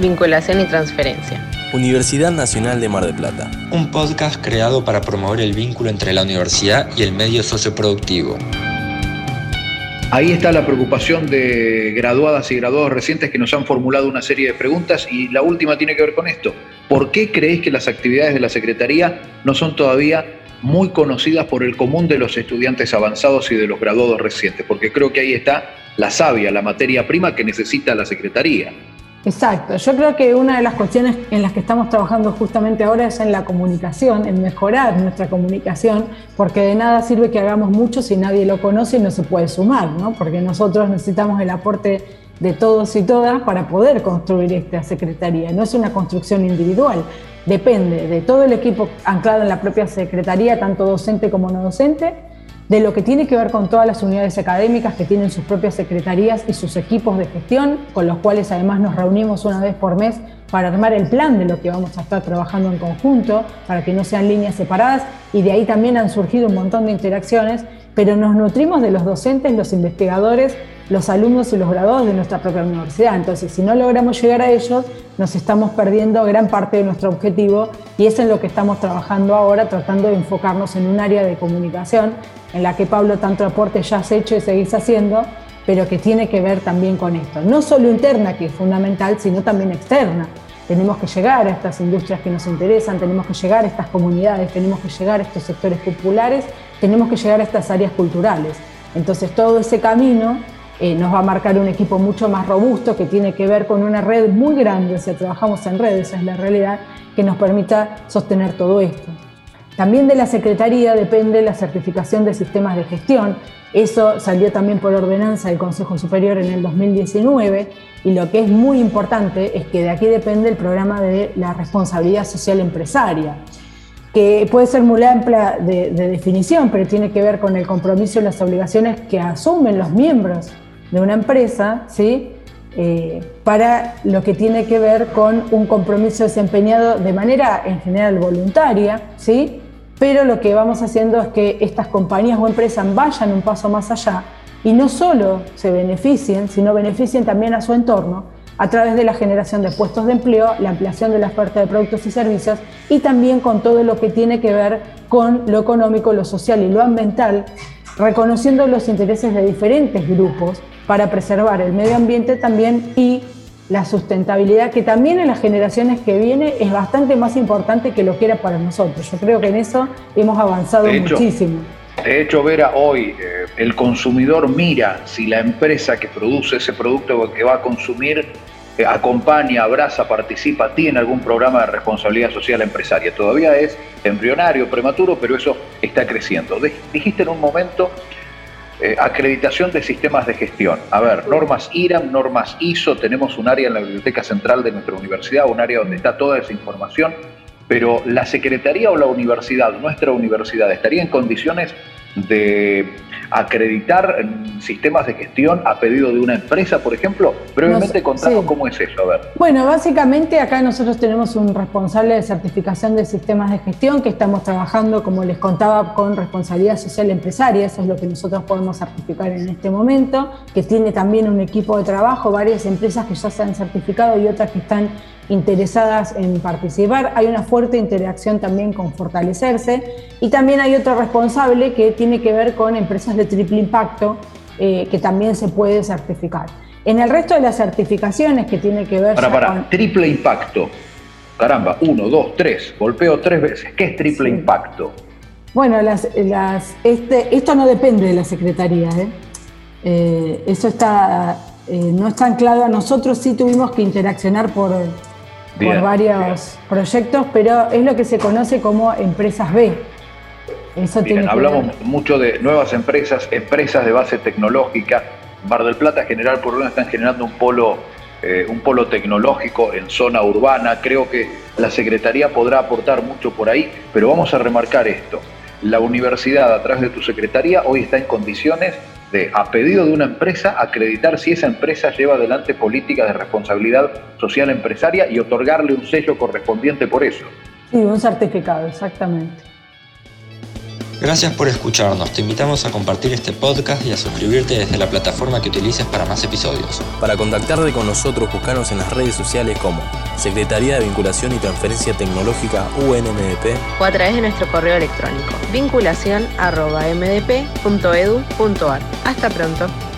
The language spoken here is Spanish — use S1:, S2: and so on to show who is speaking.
S1: Vinculación y Transferencia.
S2: Universidad Nacional de Mar del Plata.
S3: Un podcast creado para promover el vínculo entre la universidad y el medio socioproductivo.
S4: Ahí está la preocupación de graduadas y graduados recientes que nos han formulado una serie de preguntas y la última tiene que ver con esto. ¿Por qué creéis que las actividades de la Secretaría no son todavía muy conocidas por el común de los estudiantes avanzados y de los graduados recientes? Porque creo que ahí está la savia, la materia prima que necesita la Secretaría.
S5: Exacto, yo creo que una de las cuestiones en las que estamos trabajando justamente ahora es en la comunicación, en mejorar nuestra comunicación, porque de nada sirve que hagamos mucho si nadie lo conoce y no se puede sumar, ¿no? porque nosotros necesitamos el aporte de todos y todas para poder construir esta secretaría. No es una construcción individual, depende de todo el equipo anclado en la propia secretaría, tanto docente como no docente, de lo que tiene que ver con todas las unidades académicas que tienen sus propias secretarías y sus equipos de gestión, con los cuales además nos reunimos una vez por mes para armar el plan de lo que vamos a estar trabajando en conjunto, para que no sean líneas separadas, y de ahí también han surgido un montón de interacciones, pero nos nutrimos de los docentes, los investigadores, los alumnos y los graduados de nuestra propia universidad. Entonces, si no logramos llegar a ellos, nos estamos perdiendo gran parte de nuestro objetivo y es en lo que estamos trabajando ahora, tratando de enfocarnos en un área de comunicación en la que Pablo tanto aporte ya has hecho y seguís haciendo, pero que tiene que ver también con esto. No solo interna, que es fundamental, sino también externa. Tenemos que llegar a estas industrias que nos interesan, tenemos que llegar a estas comunidades, tenemos que llegar a estos sectores populares, tenemos que llegar a estas áreas culturales. Entonces todo ese camino eh, nos va a marcar un equipo mucho más robusto que tiene que ver con una red muy grande, o sea, trabajamos en redes, esa es la realidad, que nos permita sostener todo esto. También de la Secretaría depende la certificación de sistemas de gestión. Eso salió también por ordenanza del Consejo Superior en el 2019 y lo que es muy importante es que de aquí depende el programa de la responsabilidad social empresaria, que puede ser muy amplia de, definición, pero tiene que ver con el compromiso y las obligaciones que asumen los miembros de una empresa, ¿sí? Eh, para lo que tiene que ver con un compromiso desempeñado de manera en general voluntaria, ¿sí? Pero lo que vamos haciendo es que estas compañías o empresas vayan un paso más allá y no solo se beneficien, sino beneficien también a su entorno a través de la generación de puestos de empleo, la ampliación de la oferta de productos y servicios y también con todo lo que tiene que ver con lo económico, lo social y lo ambiental, reconociendo los intereses de diferentes grupos para preservar el medio ambiente también y la sustentabilidad, que también en las generaciones que vienen es bastante más importante que lo que era para nosotros. Yo creo que en eso hemos avanzado muchísimo.
S4: De hecho, Vera, hoy eh, el consumidor mira si la empresa que produce ese producto que va a consumir eh, acompaña, abraza, participa, tiene algún programa de responsabilidad social empresaria. Todavía es embrionario, prematuro, pero eso está creciendo. Dijiste en un momento eh, acreditación de sistemas de gestión. A ver, normas IRAM, normas ISO, tenemos un área en la Biblioteca Central de nuestra universidad, un área donde está toda esa información, pero la Secretaría o la universidad, nuestra universidad, estaría en condiciones de acreditar sistemas de gestión a pedido de una empresa, por ejemplo? Brevemente contanos cómo es eso, a ver.
S5: Bueno, básicamente acá nosotros tenemos un responsable de certificación de sistemas de gestión que estamos trabajando, como les contaba, con responsabilidad social empresaria, eso es lo que nosotros podemos certificar en este momento, que tiene también un equipo de trabajo, varias empresas que ya se han certificado y otras que están interesadas en participar. Hay una fuerte interacción también con fortalecerse y también hay otro responsable que tiene que ver con empresas de triple impacto eh, que también se puede certificar. En el resto de las certificaciones que tiene que ver...
S4: Para, para, triple impacto. Caramba, uno, dos, tres, golpeo tres veces. ¿Qué es triple impacto?
S5: Bueno, las, las, este, esto no depende de la Secretaría. ¿eh? Eh, eso está, no está anclado a nosotros, sí tuvimos que interaccionar por, por varios proyectos, pero es lo que se conoce como empresas B.
S4: Eso hablamos mucho de nuevas empresas, empresas de base tecnológica. Mar del Plata, General por una están generando un polo, eh, un polo tecnológico en zona urbana. Creo que la Secretaría podrá aportar mucho por ahí, pero vamos a remarcar esto. La universidad, a través de tu Secretaría, hoy está en condiciones de, a pedido de una empresa, acreditar si esa empresa lleva adelante políticas de responsabilidad social empresaria y otorgarle un sello correspondiente por eso.
S5: Sí, un certificado, exactamente.
S3: Gracias por escucharnos. Te invitamos a compartir este podcast y a suscribirte desde la plataforma que utilices para más episodios.
S2: Para contactarte con nosotros, buscanos en las redes sociales como Secretaría de Vinculación y Transferencia Tecnológica UNMDP
S1: o a través de nuestro correo electrónico vinculación.mdp.edu.ar. Hasta pronto.